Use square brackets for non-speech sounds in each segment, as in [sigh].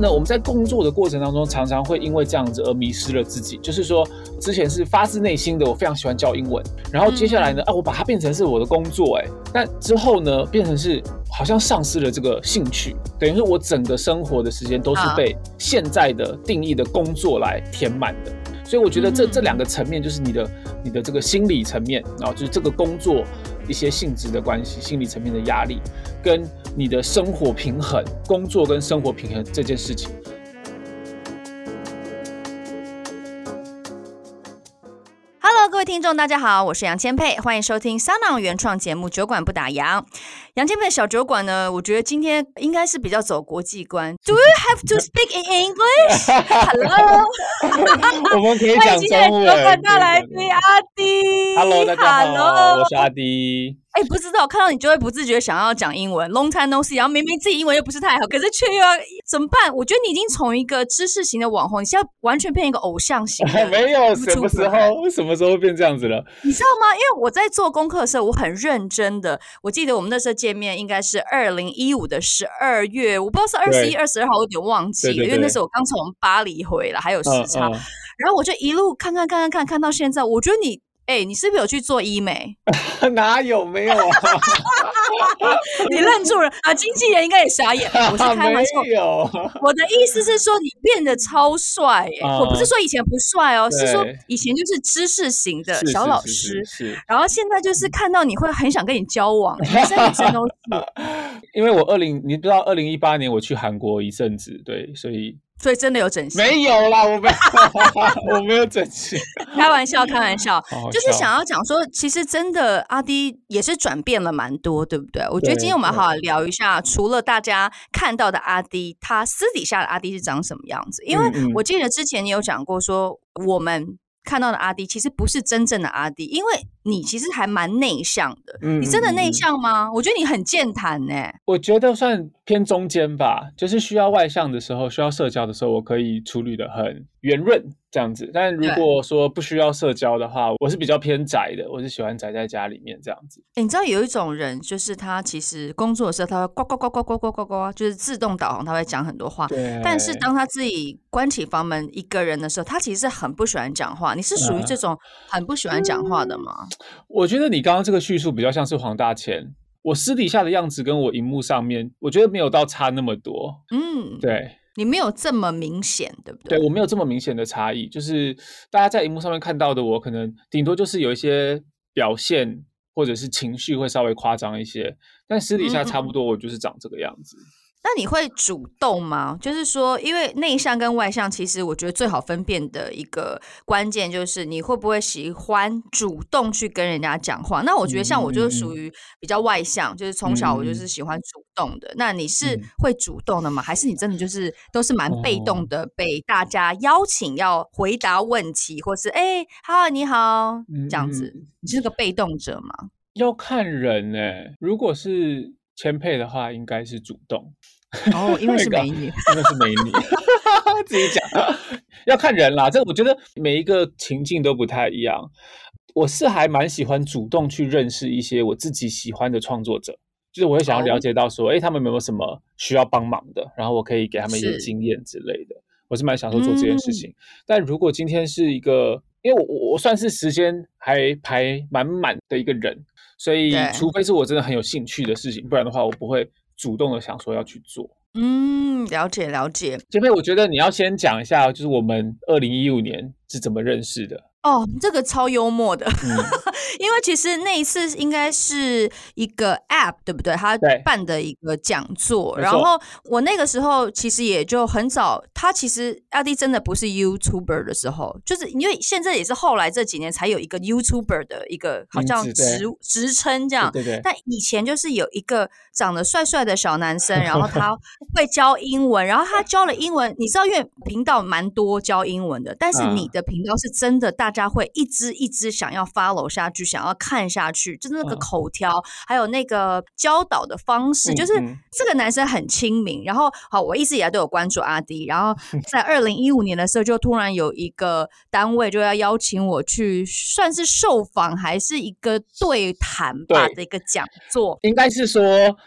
那我们在工作的过程当中，常常会因为这样子而迷失了自己。就是说，之前是发自内心的，我非常喜欢教英文，然后接下来呢，啊，我把它变成是我的工作，哎，但之后呢，变成是好像丧失了这个兴趣，等于说我整个生活的时间都是被现在的定义的工作来填满的。所以我觉得这这两个层面，就是你的你的这个心理层面啊，就是这个工作一些性质的关系，心理层面的压力，跟你的生活平衡，工作跟生活平衡这件事情。听众，大家好，我是杨千佩，欢迎收听 SoundOn 原创节目《酒馆不打烊》。杨千霈的小酒馆呢，我觉得今天应该是比较走国际观。Do you have to speak in [laughs] 们可以讲中文。酒馆大来宾阿迪，Hello，大家好，Hello. 我是阿滴。哎，不知道看到你就会不自觉想要讲英文，Long time no see，然后明明自己英文又不是太好，可是却又要怎么办？我觉得你已经从一个知识型的网红，你现在完全变一个偶像型。没有，什么时候？什么时候会变这样子了？你知道吗？因为我在做功课的时候，我很认真的。我记得我们那时候见面应该是二零一五的十二月，我不知道是二十一、二十二号，我有点忘记因为那时候我刚从巴黎回来，还有时差。嗯嗯、然后我就一路看看看看看看到现在，我觉得你。哎、欸，你是不是有去做医美？[laughs] 哪有没有啊？[laughs] 你愣住了啊！经纪人应该也傻眼。我是开玩笑。[laughs] 我的意思是说，你变得超帅耶、嗯！我不是说以前不帅哦，是说以前就是知识型的小老师，然后现在就是看到你会很想跟你交往，男生女生都是。因为我二零，你知道，二零一八年我去韩国一阵子，对，所以。所以真的有整形？没有啦，我没有，[laughs] 我没有整形。开玩笑，开玩笑，就是想要讲说，其实真的阿 D 也是转变了蛮多，对不对？我觉得今天我们好好聊一下，除了大家看到的阿 D，，他私底下的阿 D 是长什么样子？因为我记得之前你有讲过说，我们。看到的阿 D 其实不是真正的阿 D，，因为你其实还蛮内向的。嗯，你真的内向吗？我觉得你很健谈呢。我觉得算偏中间吧，就是需要外向的时候，需要社交的时候，我可以处理的很圆润。这样子，但如果说不需要社交的话，我是比较偏宅的，我是喜欢宅在家里面这样子。欸，你知道有一种人，就是他其实工作的时候，他会呱呱呱呱呱呱呱呱，就是自动导航，他会讲很多话。但是当他自己关起房门一个人的时候，他其实很不喜欢讲话。你是属于这种很不喜欢讲话的吗？嗯，我觉得你刚刚这个叙述比较像是黄大千，我私底下的样子跟我荧幕上面，我觉得没有到差那么多。嗯，对。你没有这么明显，对不对？对，我没有这么明显的差异，就是大家在荧幕上面看到的我，可能顶多就是有一些表现或者是情绪会稍微夸张一些，但私底下差不多，我就是长这个样子。嗯那你会主动吗？就是说，因为内向跟外向，其实我觉得最好分辨的一个关键就是你会不会喜欢主动去跟人家讲话。那我觉得像我就是属于比较外向，嗯、就是从小我就是喜欢主动的。嗯、那你是会主动的吗？还是你真的就是都是蛮被动的，被大家邀请要回答问题，或是哎，好，你好，这样子，你是个被动者吗？要看人哎，如果是。千配的话应该是主动哦，[laughs] [laughs] 因为是美女，因为是美女，自己讲要看人啦。这我觉得每一个情境都不太一样。我是还蛮喜欢主动去认识一些我自己喜欢的创作者，就是我会想要了解到说，哎、欸，他们有没有什么需要帮忙的，然后我可以给他们一些经验之类的。我是蛮享受做这件事情。嗯、但如果今天是一个，因为我我算是时间还排满满的一个人。所以，除非是我真的很有兴趣的事情，不然的话，我不会主动的想说要去做。嗯，了解了解。杰佩，我觉得你要先讲一下，就是我们二零一五年是怎么认识的。哦，这个超幽默的。[laughs] 嗯、因为其实那一次应该是一个 App，对不对？他办的一个讲座。然后我那个时候其实也就很早，他其实阿弟真的不是 YouTuber 的时候，就是因为现在也是后来这几年才有一个 YouTuber 的一个好像职职称这样。对对对。但以前就是有一个长得帅帅的小男生，然后他 [laughs] 会教英文，然后他教了英文，你知道，因为频道蛮多教英文的，但是你的频道是真的，大家会一支一支想要 follow 下去，想要看下去，就是那个口条，还有那个教导的方式，就是这个男生很亲民。然后，好，我一直以来都有关注阿迪，然后 [laughs] 在二零一五年的时候，就突然有一个单位就要邀请我去，算是受访还是一个对谈吧的一个讲座，应该是说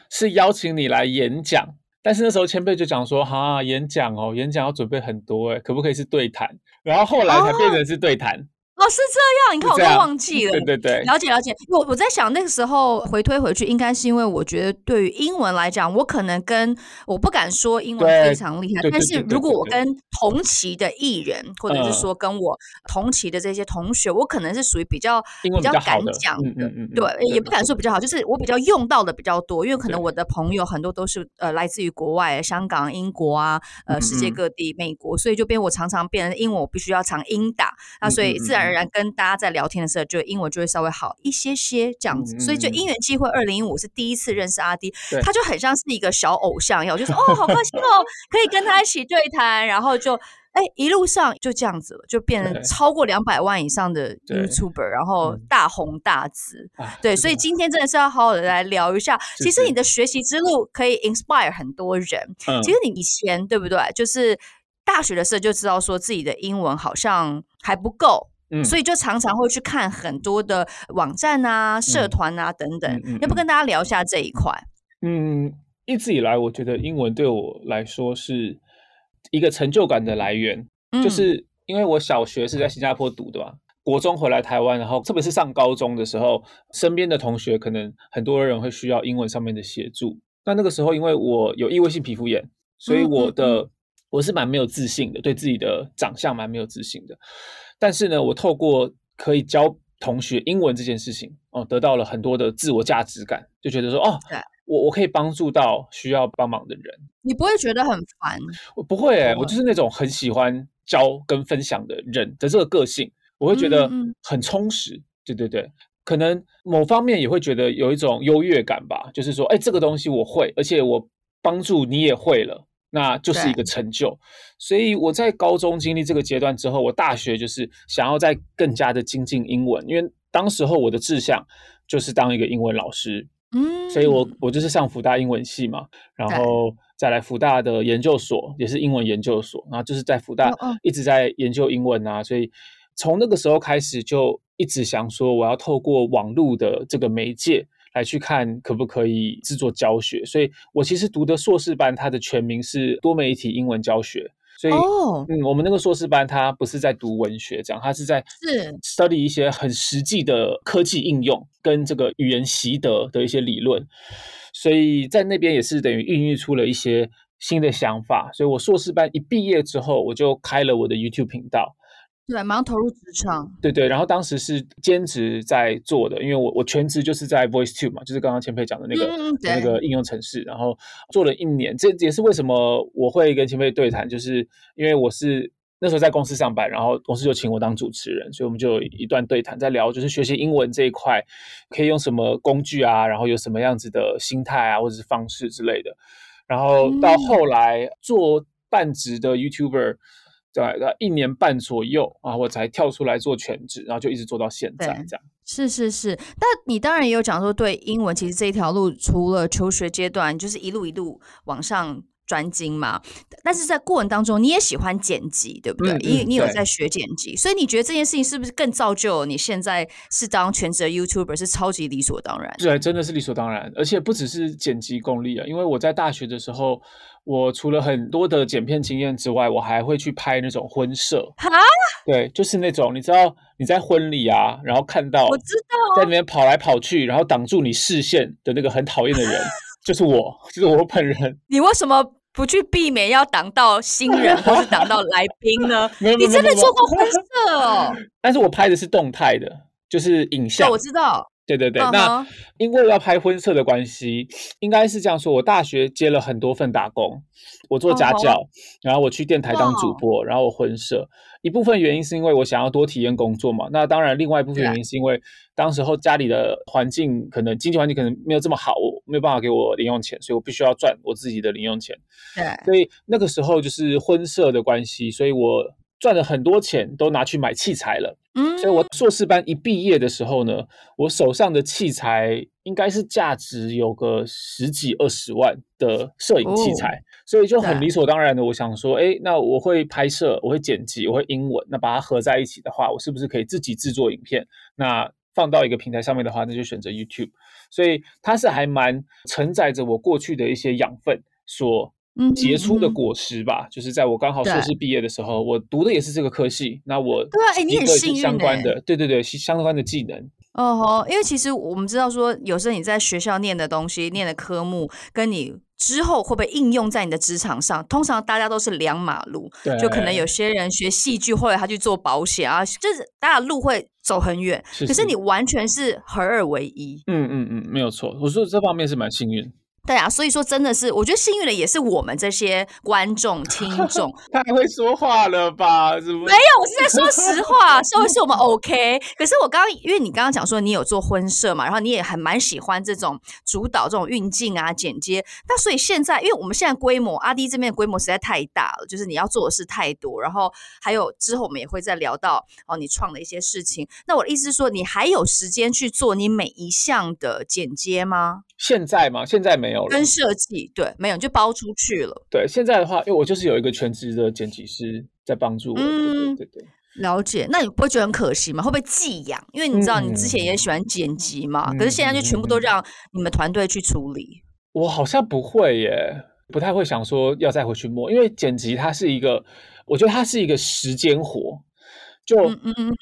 是邀请你来演讲。但是那时候前辈就讲说，哈，演讲哦，演讲要准备很多哎，可不可以是对谈？然后后来才变成是对谈。哦哦，是这样，你看我都忘记了。对对对，了解了解。我我在想那个时候回推回去，应该是因为我觉得对于英文来讲，我可能跟我不敢说英文非常厉害，但是如果我跟同期的艺人，或者是说跟我同期的这些同学，我可能是属于比较比较敢讲的。对，也不敢说比较好，就是我比较用到的比较多，因为可能我的朋友很多都是呃来自于国外，香港、英国啊，呃世界各地、美国，所以就变我常常变成英文，我必须要常英打，那所以自然。然跟大家在聊天的时候，就英文就会稍微好一些些这样子，所以就因缘际会，二零一五是第一次认识阿迪，他就很像是一个小偶像一样，我就说哦，好开心哦，可以跟他一起对谈，然后就哎一路上就这样子了，就变成超过两百万以上的 YouTuber，然后大红大紫，对，所以今天真的是要好好的来聊一下，其实你的学习之路可以 inspire 很多人，其实你以前对不对？就是大学的时候就知道说自己的英文好像还不够。嗯、所以就常常会去看很多的网站啊、社团啊等等，要不跟大家聊一下这一块？嗯，一直以来我觉得英文对我来说是一个成就感的来源，嗯、就是因为我小学是在新加坡读的嘛，国中回来台湾，然后特别是上高中的时候，身边的同学可能很多人会需要英文上面的协助。那那个时候因为我有异位性皮肤炎，所以我的、嗯嗯嗯、我是蛮没有自信的，对自己的长相蛮没有自信的。但是呢，我透过可以教同学英文这件事情，哦，得到了很多的自我价值感，就觉得说，哦，对我我可以帮助到需要帮忙的人。你不会觉得很烦？我不会、欸，我就是那种很喜欢教跟分享的人的这个个性，我会觉得很充实。嗯嗯对对对，可能某方面也会觉得有一种优越感吧，就是说，哎，这个东西我会，而且我帮助你也会了。那就是一个成就，所以我在高中经历这个阶段之后，我大学就是想要再更加的精进英文，因为当时候我的志向就是当一个英文老师，嗯，所以我我就是上福大英文系嘛，然后再来福大的研究所，也是英文研究所，然后就是在福大一直在研究英文啊，所以从那个时候开始就一直想说，我要透过网络的这个媒介。来去看可不可以制作教学，所以我其实读的硕士班，它的全名是多媒体英文教学。所以，oh. 嗯，我们那个硕士班，它不是在读文学，这样，它是在是 study 一些很实际的科技应用跟这个语言习得的一些理论。所以在那边也是等于孕育出了一些新的想法。所以我硕士班一毕业之后，我就开了我的 YouTube 频道。对，马上投入职场。对对，然后当时是兼职在做的，因为我我全职就是在 Voice Two 嘛，就是刚刚前辈讲的那个、嗯、那个应用程式，然后做了一年。这也是为什么我会跟前辈对谈，就是因为我是那时候在公司上班，然后公司就请我当主持人，所以我们就有一段对谈，在聊就是学习英文这一块可以用什么工具啊，然后有什么样子的心态啊，或者是方式之类的。然后到后来做半职的 YouTuber。对，一年半左右啊，我才跳出来做全职，然后就一直做到现在这样。是是是，但你当然也有讲说，对英文其实这一条路，除了求学阶段，就是一路一路往上专精嘛。但是在过程当中，你也喜欢剪辑，对不对？你、嗯嗯、你有在学剪辑，所以你觉得这件事情是不是更造就你现在是当全职的 YouTuber 是超级理所当然？对，真的是理所当然，而且不只是剪辑功力啊，因为我在大学的时候。我除了很多的剪片经验之外，我还会去拍那种婚摄。啊，对，就是那种你知道你在婚礼啊，然后看到我知道在里面跑来跑去，然后挡住你视线的那个很讨厌的人，[laughs] 就是我，就是我本人。你为什么不去避免要挡到新人 [laughs] 或是挡到来宾呢？[laughs] 你真的做过灰色哦？[laughs] 但是我拍的是动态的。就是影像。我知道。对对对，uh huh. 那因为要拍婚摄的关系，应该是这样说。我大学接了很多份打工，我做家教，uh huh. 然后我去电台当主播.然后我婚摄。一部分原因是因为我想要多体验工作嘛。那当然，另外一部分原因是因为当时候家里的环境可能经济环境可能没有这么好，我没有办法给我零用钱，所以我必须要赚我自己的零用钱。对，uh. 所以那个时候就是婚摄的关系，所以我。赚了很多钱，都拿去买器材了。嗯，所以我硕士班一毕业的时候呢，我手上的器材应该是价值有个十几二十万的摄影器材，哦、所以就很理所当然的，我想说，哎，那我会拍摄，我会剪辑，我会英文，那把它合在一起的话，我是不是可以自己制作影片？那放到一个平台上面的话，那就选择 YouTube。所以它是还蛮承载着我过去的一些养分所。杰出的果实吧，嗯嗯、就是在我刚好硕士毕业的时候，我读的也是这个科系。那我对啊，哎，你很幸运，相关的，对对对，相关的技能。哦吼，因为其实我们知道说，有时候你在学校念的东西、念的科目，跟你之后会不会应用在你的职场上，通常大家都是两马路。对，就可能有些人学戏剧，后来他去做保险啊，就是大家路会走很远。是是，可是你完全是合二为一。嗯嗯嗯，没有错。我说这方面是蛮幸运。对啊，所以说真的是，我觉得幸运的也是我们这些观众 [laughs] 听众。太会说话了吧？没有，我是在说实话，说的是我们 OK。可是我刚刚，因为你刚刚讲说你有做婚摄嘛，然后你也还蛮喜欢这种主导这种运镜啊、剪接。那所以现在，因为我们现在规模，阿迪这边的规模实在太大了，就是你要做的事太多。然后还有之后我们也会再聊到哦，你创的一些事情。那我的意思是说，你还有时间去做你每一项的剪接吗？现在吗？现在没有了。跟设计对，没有就包出去了。对，现在的话，因为我就是有一个全职的剪辑师在帮助我。嗯，对对对，了解。那你不会觉得很可惜吗？会不会寄养？因为你知道你之前也喜欢剪辑嘛，嗯、可是现在就全部都让你们团队去处理。我好像不会耶，不太会想说要再回去摸，因为剪辑它是一个，我觉得它是一个时间活，就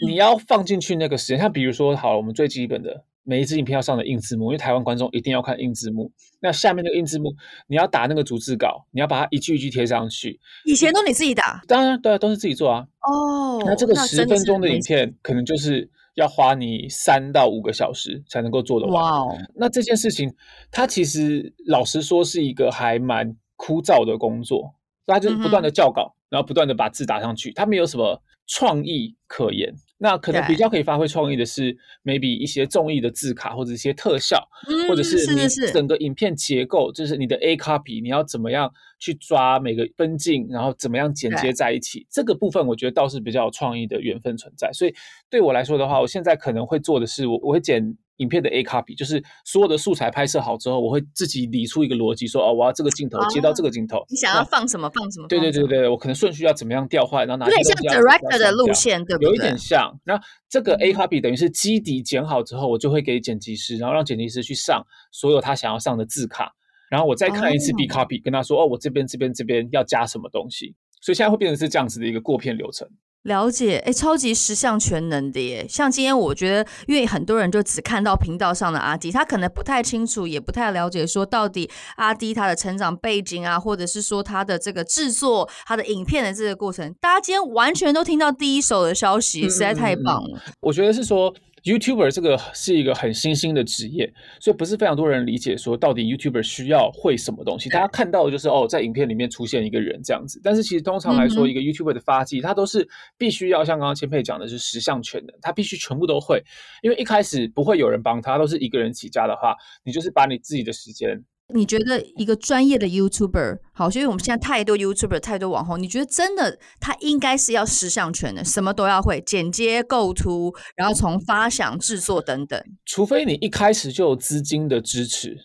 你要放进去那个时间。像比如说，好了，我们最基本的。每一支影片要上的硬字幕，因为台湾观众一定要看硬字幕。那下面那个硬字幕，你要打那个逐字稿，你要把它一句一句贴上去。以前都你自己打？当然，对，都是自己做啊。哦，那这个十分钟的影片，可能就是要花你三到五个小时才能够做得完。哇哦，那这件事情，它其实老实说是一个还蛮枯燥的工作，它就是不断的校稿，嗯、然后不断的把字打上去，它没有什么创意可言。那可能比较可以发挥创意的是，maybe 一些综艺的字卡或者一些特效，嗯、或者是你整个影片结构，就是你的 A copy，你要怎么样去抓每个分镜，然后怎么样剪接在一起，对这个部分我觉得倒是比较有创意的缘分存在。所以对我来说的话，我现在可能会做的是，我我会剪。影片的 A copy 就是所有的素材拍摄好之后，我会自己理出一个逻辑，说哦，我要这个镜头接到这个镜头，你想要放什么放什么？对对对对，我可能顺序要怎么样调换，然后哪些有点像 director 的路线，对不对？有一点像。那这个 A copy 等于是基底剪好之后，我就会给剪辑师，然后让剪辑师去上所有他想要上的字卡，然后我再看一次 B copy，跟他说哦，我这边这边这边要加什么东西。所以现在会变成是这样子的一个过片流程。了解，哎，超级十项全能的耶！像今天我觉得，因为很多人就只看到频道上的阿迪，他可能不太清楚，也不太了解，说到底阿迪他的成长背景啊，或者是说他的这个制作、他的影片的这个过程，大家今天完全都听到第一手的消息，实在太棒了。嗯，我觉得是说。YouTuber 这个是一个很新兴的职业，所以不是非常多人理解说到底 YouTuber 需要会什么东西。大家看到的就是哦，在影片里面出现一个人这样子，但是其实通常来说，一个 YouTuber 的发迹，他都是必须要像刚刚千佩讲的是十项全能，他必须全部都会，因为一开始不会有人帮他，都是一个人起家的话，你就是把你自己的时间。你觉得一个专业的 YouTuber 好，所以我们现在太多 YouTuber，太多网红，你觉得真的他应该是要十项全的，什么都要会，剪接、构图，然后从发想、制作等等。除非你一开始就有资金的支持，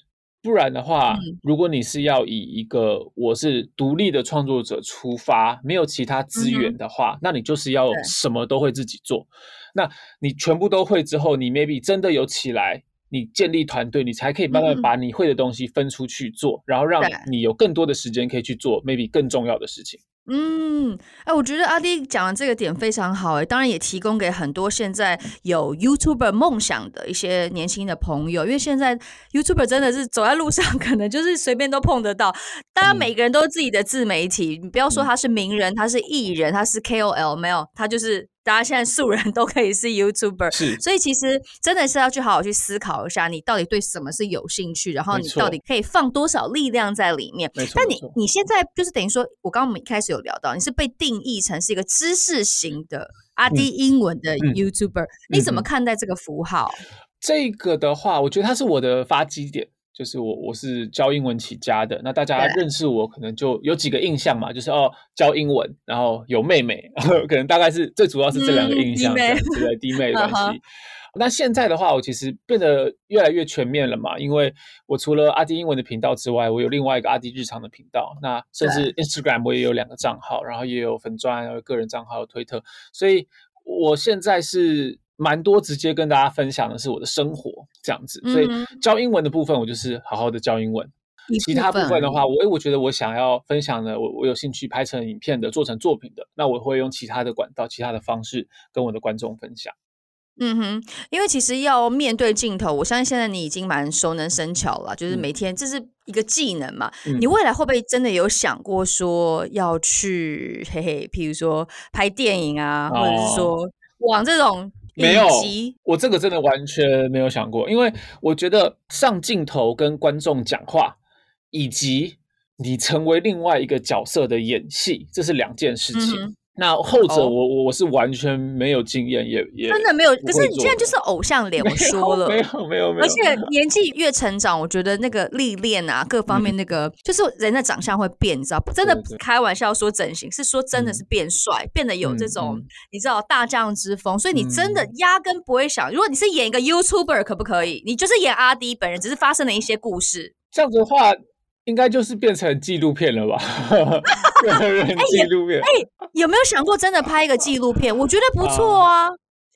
不然的话，嗯、如果你是要以一个我是独立的创作者出发，没有其他资源的话，嗯、那你就是要什么都会自己做。那你全部都会之后，你 maybe 真的有起来。你建立团队，你才可以慢慢把你会的东西分出去做，嗯、然后让你有更多的时间可以去做 maybe 更重要的事情。嗯，哎，我觉得阿弟讲的这个点非常好，哎，当然也提供给很多现在有 YouTuber 梦想的一些年轻的朋友，因为现在 YouTuber 真的是走在路上，[laughs] 可能就是随便都碰得到，大家每个人都是自己的自媒体，嗯、你不要说他是名人，他是艺人，他是 KOL，没有，他就是。大家现在素人都可以是 YouTuber，是，所以其实真的是要去好好去思考一下，你到底对什么是有兴趣，然后你到底可以放多少力量在里面。但你你现在就是等于说，我刚刚我们一开始有聊到，你是被定义成是一个知识型的阿迪英文的 YouTuber，嗯，你怎么看待这个符号？这个的话，我觉得它是我的发基点。就是我，我是教英文起家的。那大家认识我，可能就有几个印象嘛，就是哦，教英文，然后有妹妹，[laughs] 可能大概是最主要是这两个印象，对对，弟妹的 [laughs] 关系。那现在的话，我其实变得越来越全面了嘛，因为我除了阿迪英文的频道之外，我有另外一个阿迪日常的频道，那甚至 Instagram 我也有两个账号，然后也有粉专，然后个人账号有推特，所以我现在是。蛮多直接跟大家分享的是我的生活这样子，所以教英文的部分我就是好好的教英文，其他部分的话，我我觉得我想要分享的，我我有兴趣拍成影片的，做成作品的，那我会用其他的管道、其他的方式跟我的观众分享。嗯哼，因为其实要面对镜头，我相信现在你已经蛮熟能生巧了，就是每天这是一个技能嘛。嗯、你未来会不会真的有想过说要去嘿嘿，譬如说拍电影啊，哦、或者是说往这种。没有，我这个真的完全没有想过，因为我觉得上镜头跟观众讲话，以及你成为另外一个角色的演戏，这是两件事情。嗯那后者我我我是完全没有经验，也也真的没有。可是你现在就是偶像脸，[laughs] 我说了，没有没有没有。而且年纪越成长，我觉得那个历练啊，各方面那个就是人的长相会变，你知道？真的开玩笑说整形，是说真的是变帅，变得有这种你知道大将之风。所以你真的压根不会想，如果你是演一个 YouTuber，可不可以？你就是演阿迪本人，只是发生了一些故事。这样子的话。应该就是变成纪录片了吧？[laughs] 个人纪录片。哎、欸欸，有没有想过真的拍一个纪录片？我觉得不错啊，啊，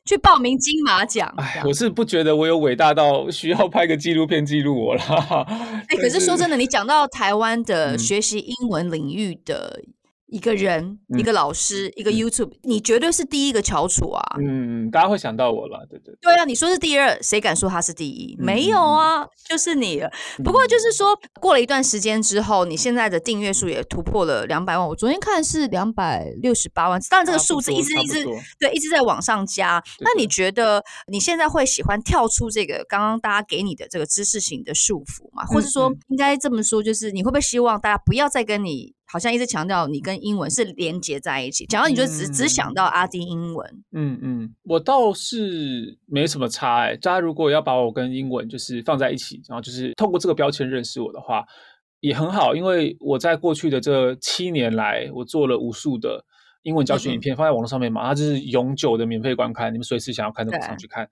去报名金马奖。哎，我是不觉得我有伟大到需要拍个纪录片记录我啦。哎、欸，可是说真的，你讲到台湾的学习英文领域的。一个人，一个老师，嗯、一个 YouTube，、嗯、你绝对是第一个翘楚啊！嗯，大家会想到我了，对对对。对啊，你说是第二，谁敢说他是第一？嗯、没有啊，就是你了。不过就是说，过了一段时间之后，你现在的订阅数也突破了两百万。我昨天看是两百六十八万，当然这个数字一直一直对一直在往上加。那你觉得你现在会喜欢跳出这个刚刚大家给你的这个知识型的束缚吗？或者说，应该这么说，就是你会不会希望大家不要再跟你？好像一直强调你跟英文是连接在一起，讲到你就只、嗯、只想到阿丁英文。嗯嗯，我倒是没什么差哎、欸。大家如果要把我跟英文就是放在一起，然后就是透过这个标签认识我的话，也很好，因为我在过去的这七年来，我做了无数的英文教学影片放在网络上面嘛，它就是永久的免费观看，你们随时想要看都可以上去看。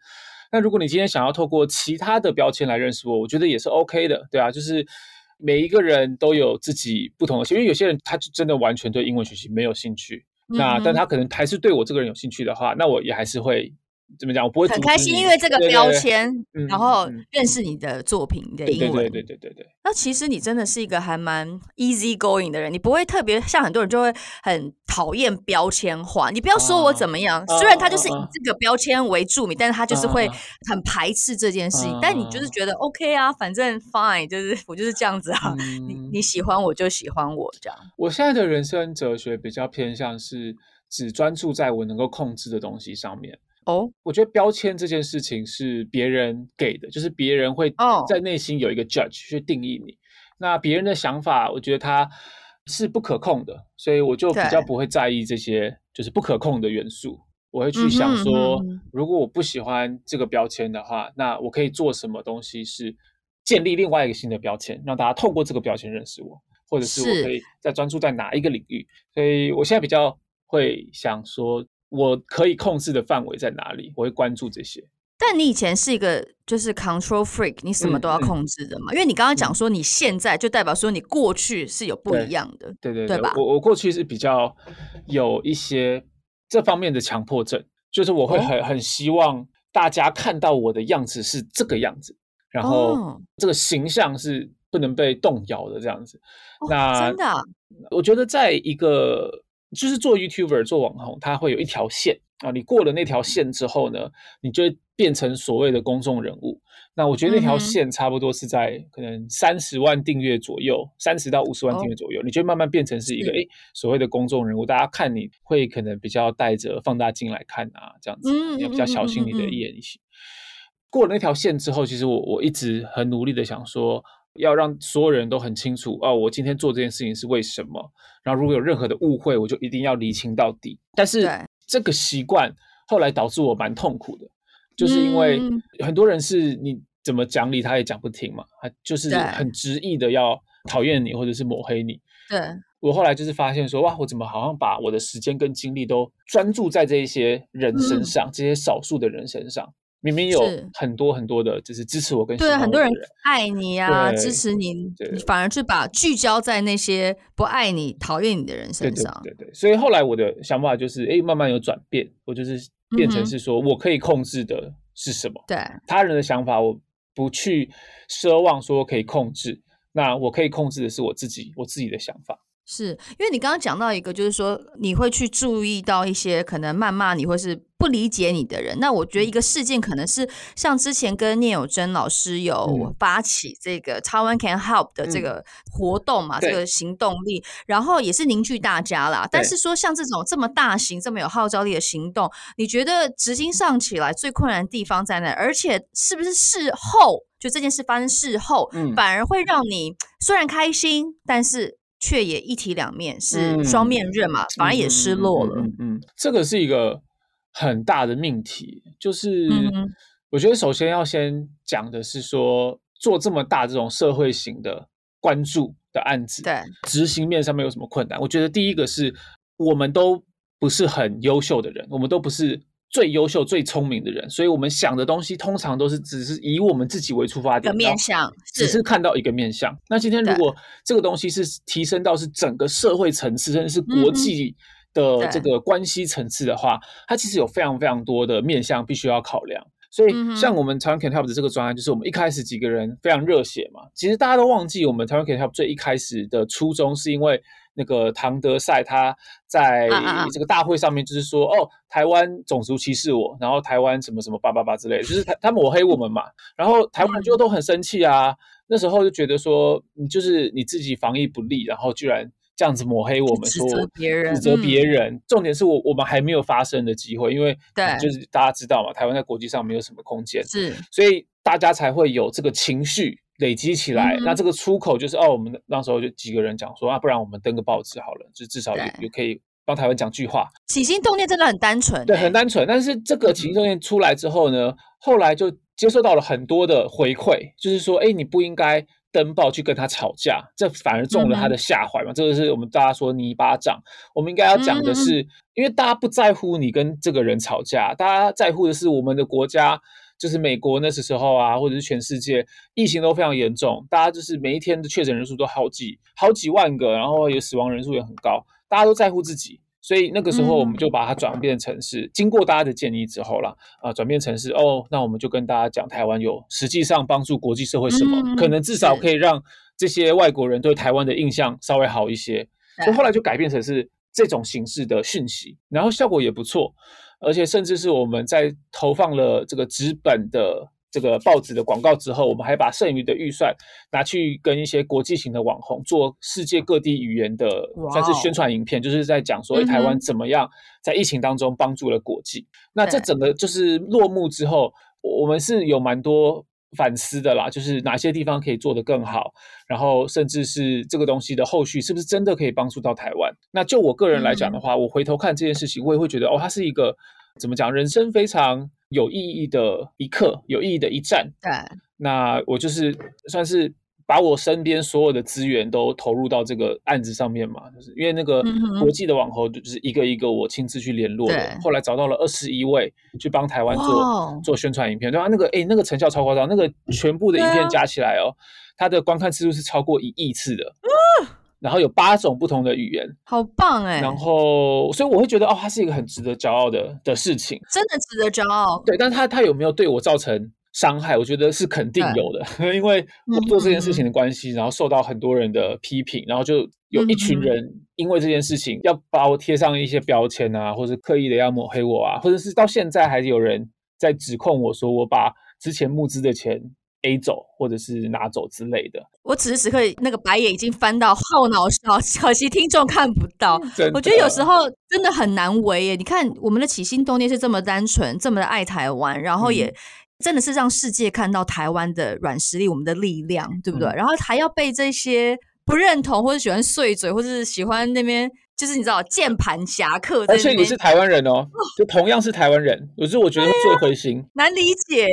那如果你今天想要透过其他的标签来认识我，我觉得也是 OK 的，对啊，就是。每一个人都有自己不同的，因为有些人他就真的完全对英文学习没有兴趣，嗯、那但他可能还是对我这个人有兴趣的话，那我也还是会。怎么讲？我不会很开心，因为这个标签，然后认识你的作品的英文。对对对对对对。那其实你真的是一个还蛮 easy going 的人，你不会特别像很多人就会很讨厌标签化。你不要说我怎么样，啊、虽然他就是以这个标签为著名，啊、但是他就是会很排斥这件事情。啊、但你就是觉得 OK 啊，反正 fine，就是我就是这样子啊。嗯、你你喜欢我就喜欢我这样。我现在的人生哲学比较偏向是只专注在我能够控制的东西上面。哦，oh? 我觉得标签这件事情是别人给的，就是别人会在内心有一个 judge 去定义你。Oh. 那别人的想法，我觉得他是不可控的，所以我就比较不会在意这些就是不可控的元素。我会去想说，嗯嗯嗯如果我不喜欢这个标签的话，那我可以做什么东西是建立另外一个新的标签，让大家透过这个标签认识我，或者是我可以再专注在哪一个领域。所以我现在比较会想说。我可以控制的范围在哪里？我会关注这些。但你以前是一个就是 control freak，你什么都要控制的嘛？嗯嗯、因为你刚刚讲说你现在就代表说你过去是有不一样的，对，对对对，吧？我我过去是比较有一些这方面的强迫症，就是我会很、哦、很希望大家看到我的样子是这个样子，然后这个形象是不能被动摇的这样子。哦、那真的，我觉得在一个。就是做 YouTuber 做网红，他会有一条线啊，你过了那条线之后呢，你就会变成所谓的公众人物。那我觉得那条线差不多是在可能三十万订阅左右，三十到五十万订阅左右，哦、你就慢慢变成是一个诶所谓的公众人物，大家看你会可能比较带着放大镜来看啊，这样子，你要比较小心你的言行。过了那条线之后，其实我我一直很努力的想说。要让所有人都很清楚哦，我今天做这件事情是为什么。然后如果有任何的误会，我就一定要厘清到底。但是这个习惯后来导致我蛮痛苦的，就是因为很多人是你怎么讲理他也讲不听嘛，他就是很执意的要讨厌你或者是抹黑你。对，我后来就是发现说，哇，我怎么好像把我的时间跟精力都专注在这一些人身上，这些少数的人身上。明明有很多很多的，就是支持我跟对很多人爱你啊，支持你，你反而去把聚焦在那些不爱你、讨厌你的人身上。对对对，所以后来我的想法就是，哎，慢慢有转变，我就是变成是说我可以控制的是什么？对，他人的想法我不去奢望说可以控制，那我可以控制的是我自己，我自己的想法。是因为你刚刚讲到一个，就是说你会去注意到一些可能谩骂你或是不理解你的人。那我觉得一个事件可能是像之前跟聂友珍老师有发起这个 Taiwan Can Help 的这个活动嘛，嗯、这个行动力，然后也是凝聚大家啦。但是说像这种这么大型、这么有号召力的行动，你觉得执行上起来最困难的地方在哪？而且是不是事后就这件事发生事后，嗯、反而会让你虽然开心，但是。却也一体两面，是双面刃嘛，嗯、反而也失落了。嗯，嗯，嗯，这个是一个很大的命题，就是我觉得首先要先讲的是说，做这么大这种社会型的关注的案子，对执行面上面有什么困难？我觉得第一个是我们都不是很优秀的人，我们都不是。最优秀、最聪明的人，所以我们想的东西通常都是只是以我们自己为出发点，面向只是看到一个面向。那今天如果这个东西是提升到是整个社会层次，甚至是国际的这个关系层次的话，它其实有非常非常多的面向必须要考量。所以，像我们台湾 Can Help 的这个专案，就是我们一开始几个人非常热血嘛。其实大家都忘记，我们台湾 Can Help 最一开始的初衷，是因为那个唐德赛他在这个大会上面就是说，哦，台湾种族歧视我，然后台湾什么什么叭叭叭之类的，就是他他抹黑我们嘛。然后台湾就都很生气啊，那时候就觉得说，你就是你自己防疫不力，然后居然。这样子抹黑我们，说指责别人，指责别人。嗯、重点是我我们还没有发声的机会，因为对，就是大家知道嘛，台湾在国际上没有什么空间，是，所以大家才会有这个情绪累积起来。嗯、那这个出口就是哦，我们那时候就几个人讲说啊，不然我们登个报纸好了，就至少也也可以帮台湾讲句话。起心动念真的很单纯，对，很单纯。但是这个起心动念出来之后呢，嗯、后来就接受到了很多的回馈，就是说，哎，你不应该。登报去跟他吵架，这反而中了他的下怀嘛？嗯、这个是我们大家说泥巴掌。我们应该要讲的是，嗯、因为大家不在乎你跟这个人吵架，大家在乎的是我们的国家，就是美国那时候啊，或者是全世界疫情都非常严重，大家就是每一天的确诊人数都好几好几万个，然后有死亡人数也很高，大家都在乎自己。所以那个时候，我们就把它转变成是、嗯、经过大家的建议之后啦，啊，转变成是哦，那我们就跟大家讲，台湾有实际上帮助国际社会什么，嗯、可能至少可以让这些外国人对台湾的印象稍微好一些。所以后来就改变成是这种形式的讯息，然后效果也不错，而且甚至是我们在投放了这个纸本的。这个报纸的广告之后，我们还把剩余的预算拿去跟一些国际型的网红做世界各地语言的算是宣传影片，就是在讲说台湾怎么样在疫情当中帮助了国际。那这整个就是落幕之后，我们是有蛮多反思的啦，就是哪些地方可以做得更好，然后甚至是这个东西的后续是不是真的可以帮助到台湾？那就我个人来讲的话，我回头看这件事情，我也会觉得哦，它是一个怎么讲，人生非常。有意义的一刻，有意义的一站。对，那我就是算是把我身边所有的资源都投入到这个案子上面嘛，就是因为那个国际的网红，就是一个一个我亲自去联络后来找到了二十一位去帮台湾做做宣传影片，对啊，那个诶、欸，那个成效超夸张，那个全部的影片加起来哦，啊、它的观看次数是超过一亿次的。啊然后有八种不同的语言，好棒哎！然后，所以我会觉得，哦，它是一个很值得骄傲的的事情，真的值得骄傲。对，但它它有没有对我造成伤害，我觉得是肯定有的，嗯、[laughs] 因为我做这件事情的关系，嗯、然后受到很多人的批评，然后就有一群人因为这件事情要把我贴上一些标签啊，或者刻意的要抹黑我啊，或者是到现在还是有人在指控我说我把之前募资的钱 A 走，或者是拿走之类的。我此时此刻那个白眼已经翻到后脑勺，可惜听众看不到。[laughs] 我觉得有时候真的很难为耶。你看我们的起心动念是这么单纯，这么的爱台湾，然后也真的是让世界看到台湾的软实力，我们的力量，对不对？嗯、然后还要被这些不认同或者喜欢碎嘴，或者是喜欢那边。就是你知道键盘侠客，而且你是台湾人哦，就同样是台湾人，可是我觉得最灰心，难理解。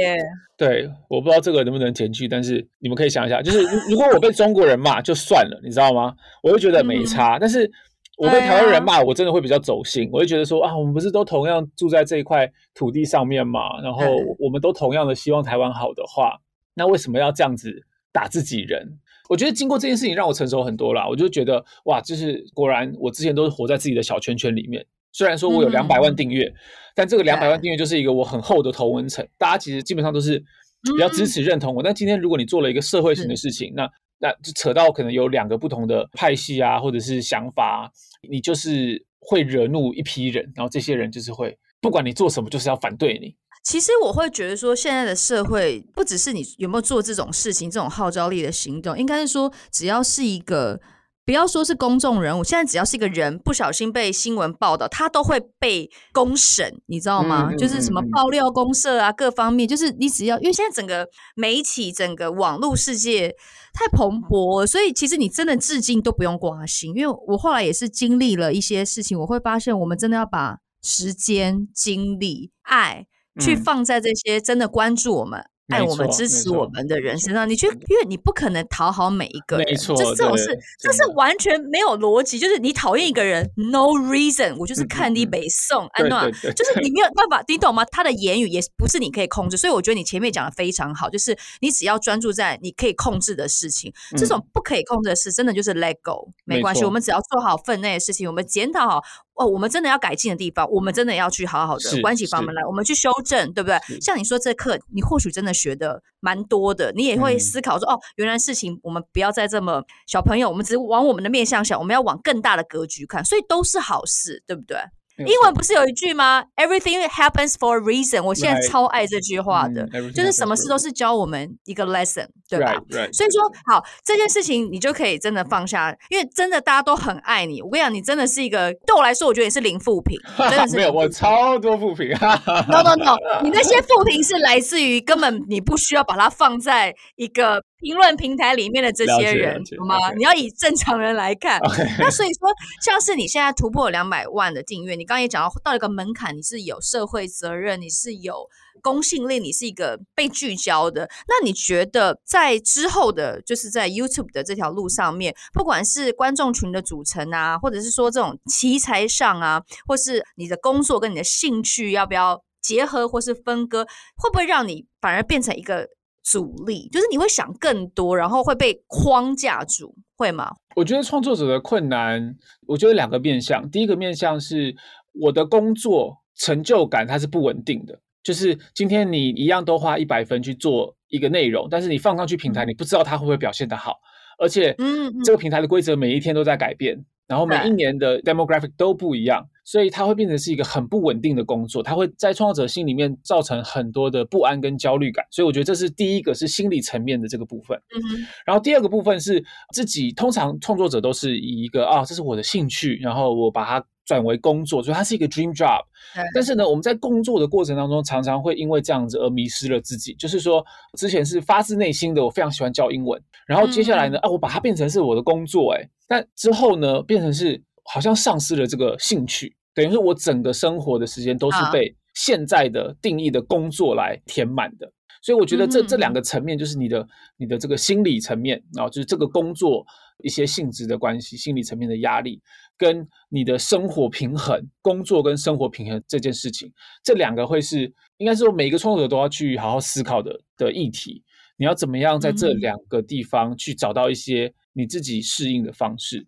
对，我不知道这个能不能检举，但是你们可以想一下，就是如 [laughs] 果我被中国人骂就算了，你知道吗？我会觉得没差，但是我被台湾人骂，我真的会比较走心，我就觉得说啊，我们不是都同样住在这一块土地上面嘛，然后我们都同样的希望台湾好的话，那为什么要这样子打自己人？我觉得经过这件事情让我成熟很多了，我就觉得哇，就是果然我之前都是活在自己的小圈圈里面。虽然说我有两百万订阅，嗯、但这个两百万订阅就是一个我很厚的头文层，大家其实基本上都是比较支持认同我。嗯、但今天如果你做了一个社会型的事情，是那那就扯到可能有两个不同的派系啊，或者是想法，你就是会惹怒一批人，然后这些人就是会不管你做什么，就是要反对你。其实我会觉得说，现在的社会不只是你有没有做这种事情、这种号召力的行动，应该是说，只要是一个，不要说是公众人物，现在只要是一个人不小心被新闻报道，他都会被公审，你知道吗？嗯、就是什么爆料公社啊，各方面，就是你只要，因为现在整个媒体、整个网络世界太蓬勃了，所以其实你真的至今都不用挂心。因为我后来也是经历了一些事情，我会发现，我们真的要把时间、精力、爱。去放在这些真的关注我们、嗯、爱我们、支持我们的人身上，你去，因为你不可能讨好每一个人，没错，这这种事，这是完全没有逻辑。就是你讨厌一个人，no reason，我就是看你北宋，安诺，就是你没有办法，你懂吗？他的言语也不是你可以控制，所以我觉得你前面讲的非常好，就是你只要专注在你可以控制的事情，这种不可以控制的事，真的就是 let go，没关系，我们只要做好分内的事情，我们检讨好。哦，我们真的要改进的地方，我们真的要去好好的关起房门来，我们去修正，对不对？像你说这课，你或许真的学的蛮多的，你也会思考说，嗯、哦，原来事情我们不要再这么小朋友，我们只往我们的面向想，我们要往更大的格局看，所以都是好事，对不对？英文不是有一句吗？Everything happens for a reason。我现在超爱这句话的，就是什么事都是教我们一个 lesson，对吧？所以说，好，这件事情你就可以真的放下，因为真的大家都很爱你。我跟你讲，你真的是一个对我来说，我觉得你是零负评，[laughs] 真的是没有，我超多负评。No no no，你那些负评是来自于根本你不需要把它放在一个。评论平台里面的这些人，好吗你要以正常人来看。[laughs] 那所以说，像是你现在突破两百万的订阅，你刚刚也讲到到一个门槛，你是有社会责任，你是有公信力，你是一个被聚焦的。那你觉得在之后的，就是在 YouTube 的这条路上面，不管是观众群的组成啊，或者是说这种题材上啊，或是你的工作跟你的兴趣要不要结合，或是分割，会不会让你反而变成一个？阻力就是你会想更多，然后会被框架住，会吗？我觉得创作者的困难，我觉得两个面向。第一个面向是我的工作成就感，它是不稳定的。就是今天你一样都花一百分去做一个内容，但是你放上去平台，你不知道它会不会表现得好，而且，嗯，这个平台的规则每一天都在改变，然后每一年的 demographic 都不一样。所以它会变成是一个很不稳定的工作，它会在创作者心里面造成很多的不安跟焦虑感。所以我觉得这是第一个是心理层面的这个部分。嗯。然后第二个部分是自己，通常创作者都是以一个啊，这是我的兴趣，然后我把它转为工作，所以它是一个 dream job。嗯。但是呢，我们在工作的过程当中，常常会因为这样子而迷失了自己。就是说，之前是发自内心的，我非常喜欢教英文，然后接下来呢，啊，我把它变成是我的工作，诶，但之后呢，变成是。好像丧失了这个兴趣，等于说我整个生活的时间都是被现在的定义的工作来填满的，所以我觉得这这两个层面就是你的你的这个心理层面啊，就是这个工作一些性质的关系，心理层面的压力，跟你的生活平衡，工作跟生活平衡这件事情，这两个会是应该是说每一个创作者都要去好好思考的的议题，你要怎么样在这两个地方去找到一些你自己适应的方式。嗯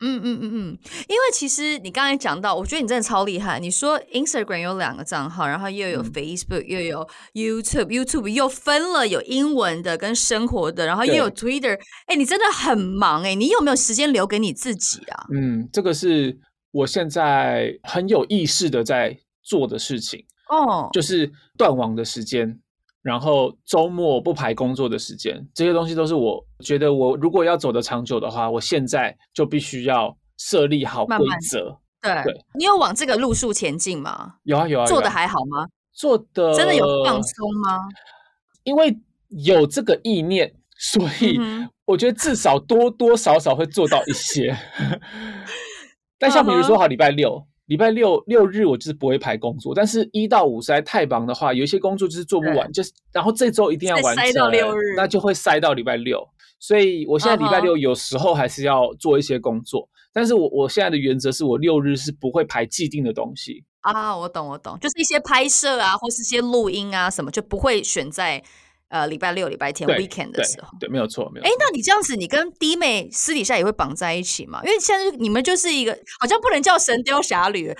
嗯嗯嗯嗯，因为其实你刚才讲到，我觉得你真的超厉害。你说 Instagram 有两个账号，然后又有 Facebook，、嗯、又有 YouTube，YouTube 又分了有英文的跟生活的，然后又有 Twitter。哎，你真的很忙哎，你有没有时间留给你自己啊？嗯，这个是我现在很有意识的在做的事情哦，就是断网的时间。然后周末不排工作的时间，这些东西都是我觉得我如果要走得长久的话，我现在就必须要设立好规则。慢慢对，对你有往这个路数前进吗？有啊有啊，有啊，做的还好吗？做的真的有放松吗？因为有这个意念，所以我觉得至少多多少少会做到一些。[laughs] 但像比如说，好礼拜六。礼拜六六日我就是不会排工作，但是一到五实在太忙的话，有一些工作就是做不完，就是然后这周一定要完成，塞到六日，那就会塞到礼拜六。所以我现在礼拜六有时候还是要做一些工作，uh -huh. 但是我我现在的原则是我六日是不会排既定的东西啊，uh, 我懂我懂，就是一些拍摄啊，或是一些录音啊什么，就不会选在。呃，礼拜六、礼拜天 weekend 的时候，对，对没有错，没有错。哎，那你这样子，你跟弟妹私底下也会绑在一起吗？因为现在你们就是一个，好像不能叫神雕侠侣，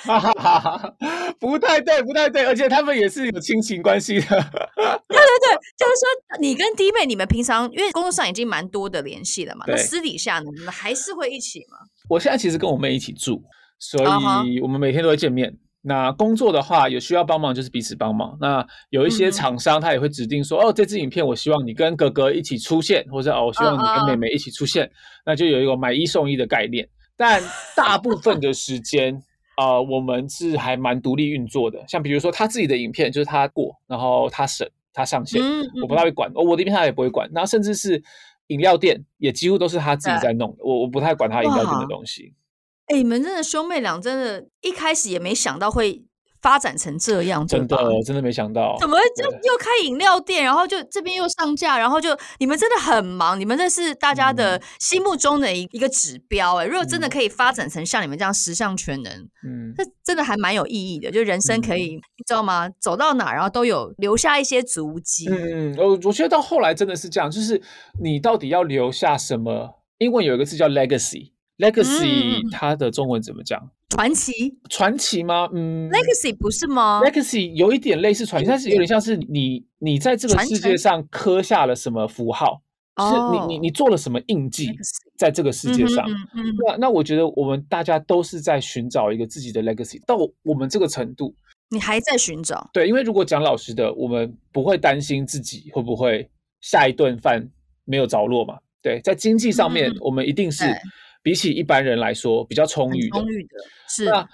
[laughs] 不太对，不太对，而且他们也是有亲情关系的。[laughs] 对对对，就是说你跟弟妹，你们平常因为工作上已经蛮多的联系了嘛，那私底下呢，你们还是会一起吗？我现在其实跟我妹一起住，所以我们每天都会见面。Uh -huh. 那工作的话，有需要帮忙就是彼此帮忙。那有一些厂商他也会指定说，嗯、哦，这支影片我希望你跟哥哥一起出现，或者哦，我希望你跟妹妹一起出现。Uh -uh. 那就有一个买一送一的概念。但大部分的时间，呃，我们是还蛮独立运作的。像比如说他自己的影片，就是他过，然后他审，他上线，嗯嗯我不太会管。哦，我的影片他也不会管。然后甚至是饮料店，也几乎都是他自己在弄的。我我不太管他饮料店的东西。哎，你们真的兄妹俩，真的，一开始也没想到会发展成这样，真的，真的没想到，怎么就又开饮料店，然后就这边又上架，然后就你们真的很忙，你们这是大家的心目中的一一个指标，哎，如果真的可以发展成像你们这样十项全能，嗯，这真的还蛮有意义的，就人生可以，嗯、你知道吗？走到哪，然后都有留下一些足迹。嗯，我我觉得到后来真的是这样，就是你到底要留下什么？英文有一个字叫 legacy。Legacy，它的中文怎么讲？传奇？传奇吗？嗯，Legacy 不是吗？Legacy 有一点类似传奇，但是有点像是你你在这个世界上刻下了什么符号，是你你你做了什么印记在这个世界上。那那我觉得我们大家都是在寻找一个自己的 Legacy，到我们这个程度，你还在寻找？对，因为如果讲老实的，我们不会担心自己会不会下一顿饭没有着落嘛。对，在经济上面，我们一定是。比起一般人来说，比较充裕的，充裕的是。那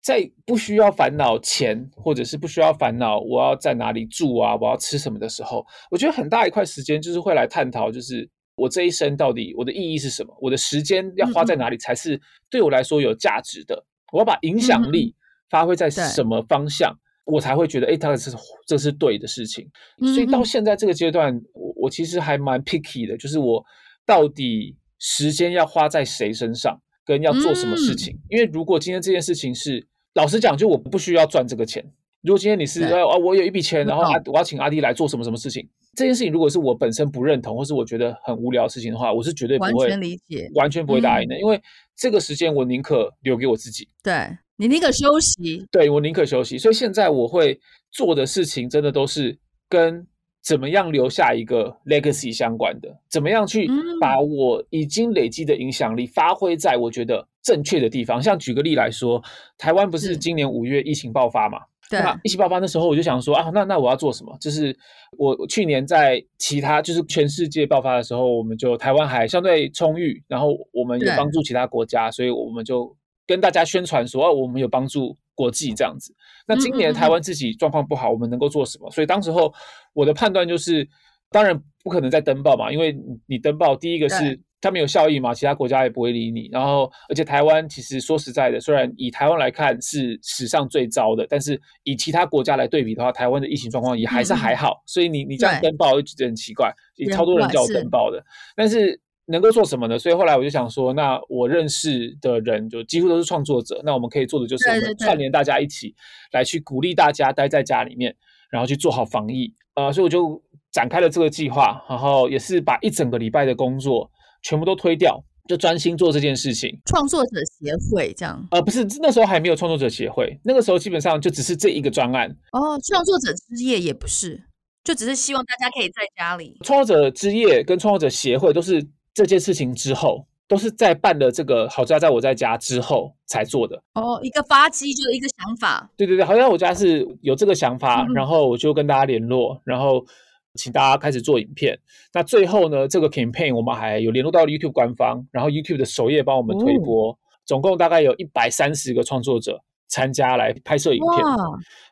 在不需要烦恼钱，或者是不需要烦恼我要在哪里住啊，我要吃什么的时候，我觉得很大一块时间就是会来探讨，就是我这一生到底我的意义是什么？我的时间要花在哪里才是对我来说有价值的？嗯、我要把影响力发挥在什么方向，嗯、我才会觉得，哎，它是这是对的事情。嗯、所以到现在这个阶段，我我其实还蛮 picky 的，就是我到底。时间要花在谁身上，跟要做什么事情？嗯、因为如果今天这件事情是，老实讲，就我不需要赚这个钱。如果今天你是啊，我有一笔钱，然后阿我要请阿弟来做什么什么事情，这件事情如果是我本身不认同，或是我觉得很无聊的事情的话，我是绝对不会完全理解，完全不会答应的。嗯、因为这个时间我宁可留给我自己，对，你宁可休息，对，我宁可休息。所以现在我会做的事情，真的都是跟。怎么样留下一个 legacy 相关的？怎么样去把我已经累积的影响力发挥在我觉得正确的地方？像举个例来说，台湾不是今年五月疫情爆发嘛？对，那疫情爆发那时候我就想说啊，那那我要做什么？就是我去年在其他就是全世界爆发的时候，我们就台湾还相对充裕，然后我们也帮助其他国家，所以我们就跟大家宣传说，啊，我们有帮助。国际这样子，那今年台湾自己状况不好，我们能够做什么？所以当时候我的判断就是，当然不可能再登报嘛，因为你登报，第一个是它没有效益嘛，其他国家也不会理你。然后，而且台湾其实说实在的，虽然以台湾来看是史上最糟的，但是以其他国家来对比的话，台湾的疫情状况也还是还好。所以你你这样登报，就觉得很奇怪，也超多人叫我登报的，但是。能够做什么呢？所以后来我就想说，那我认识的人就几乎都是创作者，那我们可以做的就是我们串联大家一起来去鼓励大家待在家里面，然后去做好防疫。呃，所以我就展开了这个计划，然后也是把一整个礼拜的工作全部都推掉，就专心做这件事情。创作者协会这样？呃，不是，那时候还没有创作者协会，那个时候基本上就只是这一个专案。哦，创作者之夜也不是，就只是希望大家可以在家里。创作者之夜跟创作者协会都是这件事情之后。都是在办了这个好家在我在家之后才做的哦，一个发迹就是一个想法。对对对，好像我家是有这个想法，嗯、然后我就跟大家联络，然后请大家开始做影片。那最后呢，这个 campaign 我们还有联络到 YouTube 官方，然后 YouTube 的首页帮我们推播，哦、总共大概有一百三十个创作者。参加来拍摄影片，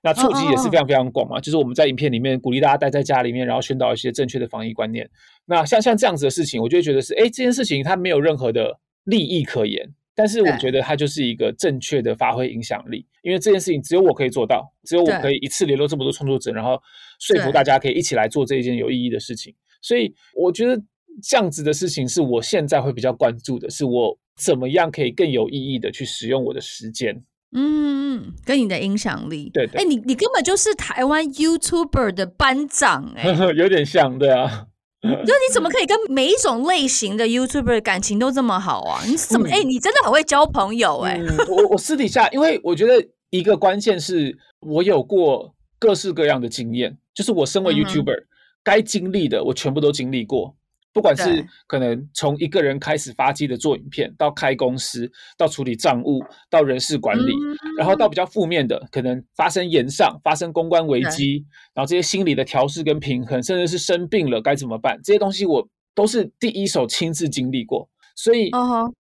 那触及也是非常非常广嘛。哦哦就是我们在影片里面鼓励大家待在家里面，然后宣导一些正确的防疫观念。那像像这样子的事情，我就会觉得是，哎，这件事情它没有任何的利益可言，但是我觉得它就是一个正确的发挥影响力。因为这件事情只有我可以做到，只有我可以一次联络这么多创作者，然后说服大家可以一起来做这一件有意义的事情。所以我觉得这样子的事情是我现在会比较关注的，是我怎么样可以更有意义的去使用我的时间。嗯，跟你的影响力，对，对，哎，你你根本就是台湾 YouTuber 的班长，[laughs] 哎，有点像，对啊。[laughs] 就你怎么可以跟每一种类型的 YouTuber 感情都这么好啊？你怎么，哎、嗯，你真的很会交朋友，哎、嗯。我我私底下，因为我觉得一个关键是我有过各式各样的经验，就是我身为 YouTuber，、嗯、该经历的我全部都经历过。不管是可能从一个人开始发迹的做影片，到开公司，到处理账务，到人事管理，然后到比较负面的，可能发生延上，发生公关危机，然后这些心理的调试跟平衡，甚至是生病了该怎么办，这些东西我都是第一手亲自经历过。所以，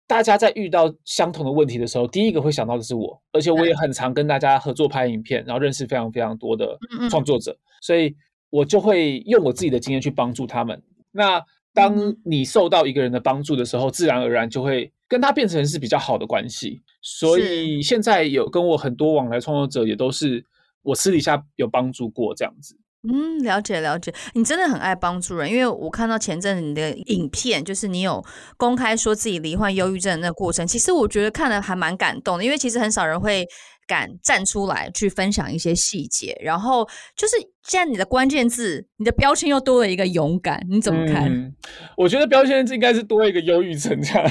大家在遇到相同的问题的时候，第一个会想到的是我，而且我也很常跟大家合作拍影片，然后认识非常非常多的创作者，所以我就会用我自己的经验去帮助他们。那当你受到一个人的帮助的时候，自然而然就会跟他变成是比较好的关系。所以现在有跟我很多往来创作者，也都是我私底下有帮助过这样子。嗯，了解了解，你真的很爱帮助人，因为我看到前阵子你的影片，就是你有公开说自己罹患忧郁症的那个过程，其实我觉得看了还蛮感动的，因为其实很少人会。敢站出来去分享一些细节，然后就是现在你的关键字，你的标签又多了一个勇敢，你怎么看？嗯、我觉得标签字应该是多一个忧郁症这样。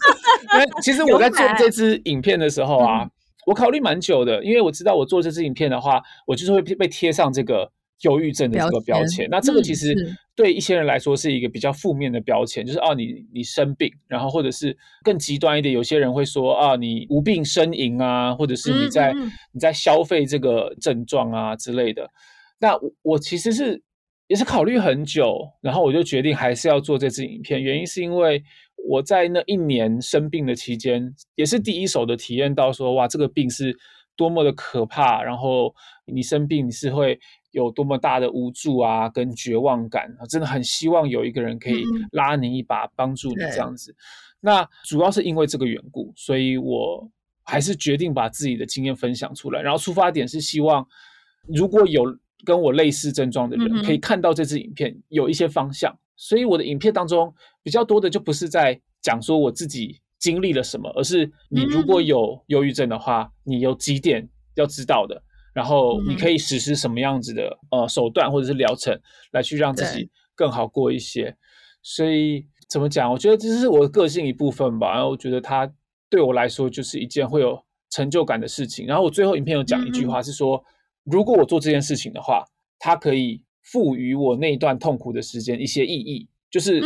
[laughs] 其实我在做这支影片的时候啊，嗯、我考虑蛮久的，因为我知道我做这支影片的话，我就是会被贴上这个。忧郁症的这个标签，那这个其实对一些人来说是一个比较负面的标签，嗯、就是哦，你你生病，然后或者是更极端一点，有些人会说啊，你无病呻吟啊，或者是你在、嗯嗯、你在消费这个症状啊之类的。那我，我其实是也是考虑很久，然后我就决定还是要做这支影片，原因是因为我在那一年生病的期间，也是第一手的体验到说，哇，这个病是多么的可怕，然后你生病你是会。有多么大的无助啊，跟绝望感啊，真的很希望有一个人可以拉你一把，帮助你这样子。嗯、那主要是因为这个缘故，所以我还是决定把自己的经验分享出来。然后出发点是希望，如果有跟我类似症状的人，可以看到这支影片有一些方向。嗯、所以我的影片当中比较多的就不是在讲说我自己经历了什么，而是你如果有忧郁症的话，你有几点要知道的。然后你可以实施什么样子的呃手段或者是疗程来去让自己更好过一些。所以怎么讲？我觉得这是我的个性一部分吧。然后我觉得它对我来说就是一件会有成就感的事情。然后我最后影片有讲一句话是说，如果我做这件事情的话，它可以赋予我那一段痛苦的时间一些意义。就是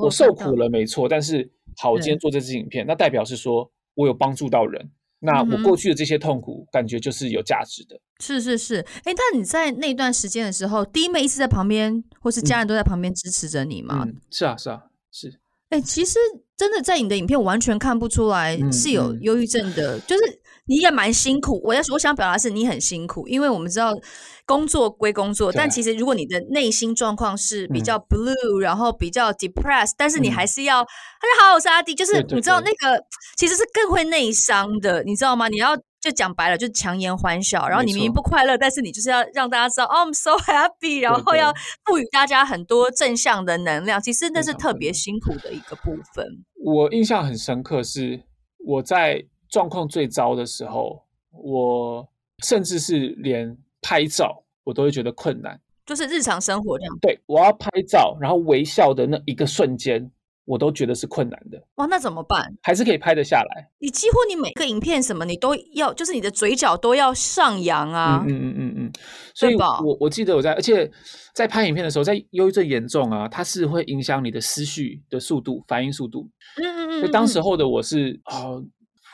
我受苦了没错，但是好，我今天做这支影片，那代表是说我有帮助到人。那我过去的这些痛苦，感觉就是有价值的。是是是，哎，那你在那段时间的时候，弟妹一直在旁边，或是家人都在旁边支持着你吗？嗯，是啊，是啊，是。哎，其实真的在你的影片完全看不出来是有忧郁症的，就是你也蛮辛苦。我要我想表达是你很辛苦，因为我们知道。工作归工作，但其实如果你的内心状况是比较 blue，、嗯、然后比较 depressed，但是你还是要，大家、嗯、好，我是阿弟，就是你知道那个其实是更会内伤的，你知道吗？你要就讲白了，就强颜欢笑，然后你明明不快乐，但是你就是要让大家知道，哦，I'm so happy，然后要赋予大家很多正向的能量，其实那是特别辛苦的一个部分。我印象很深刻，是我在状况最糟的时候，我甚至是连。拍照我都会觉得困难，就是日常生活这样。对，我要拍照，然后微笑的那一个瞬间，我都觉得是困难的。哇，那怎么办？还是可以拍得下来。你几乎你每个影片什么，你都要，就是你的嘴角都要上扬啊。嗯嗯嗯嗯。所以我我记得我在，而且在拍影片的时候，在忧郁症严重啊，它是会影响你的思绪的速度、反应速度。嗯嗯嗯。所以当时候的我是啊、呃，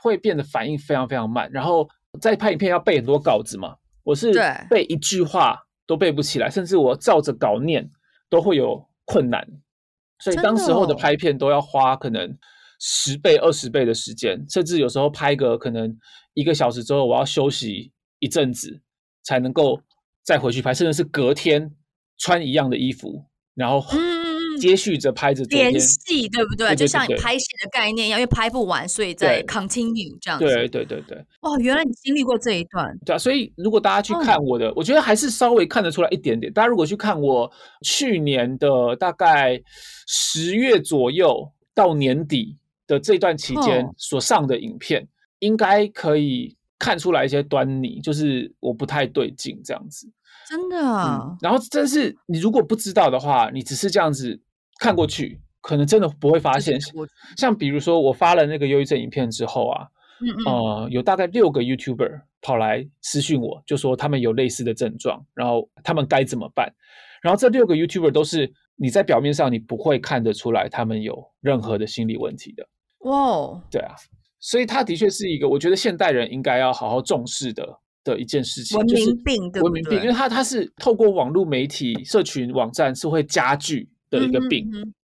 会变得反应非常非常慢，然后在拍影片要背很多稿子嘛，我是背一句话都背不起来，甚至我照着稿念都会有困难。所以当时候的拍片都要花可能十倍、二十倍的时间，甚至有时候拍个可能一个小时之后，我要休息一阵子才能够再回去拍，甚至是隔天穿一样的衣服，然后接续着拍着连戏，对不对？对对对对，就像你拍戏的概念一样，因为拍不完，所以再 continue 这样子。对对对对。哦，原来你经历过这一段。对啊，所以如果大家去看我的，哦，我觉得还是稍微看得出来一点点。大家如果去看我去年的大概十月左右到年底的这段期间所上的影片，哦，应该可以看出来一些端倪，就是我不太对劲这样子。真的啊，嗯，然后真是你如果不知道的话，你只是这样子看过去，可能真的不会发现。像比如说我发了那个忧郁症影片之后啊，嗯嗯呃，有大概六个 YouTuber 跑来私讯我，就说他们有类似的症状，然后他们该怎么办。然后这六个 YouTuber 都是你在表面上你不会看得出来他们有任何的心理问题的。哇，对啊，所以他的确是一个我觉得现代人应该要好好重视的。的一件事情，文明病，就是文明病，对不对？因为它它是透过网络媒体、社群网站是会加剧的一个病。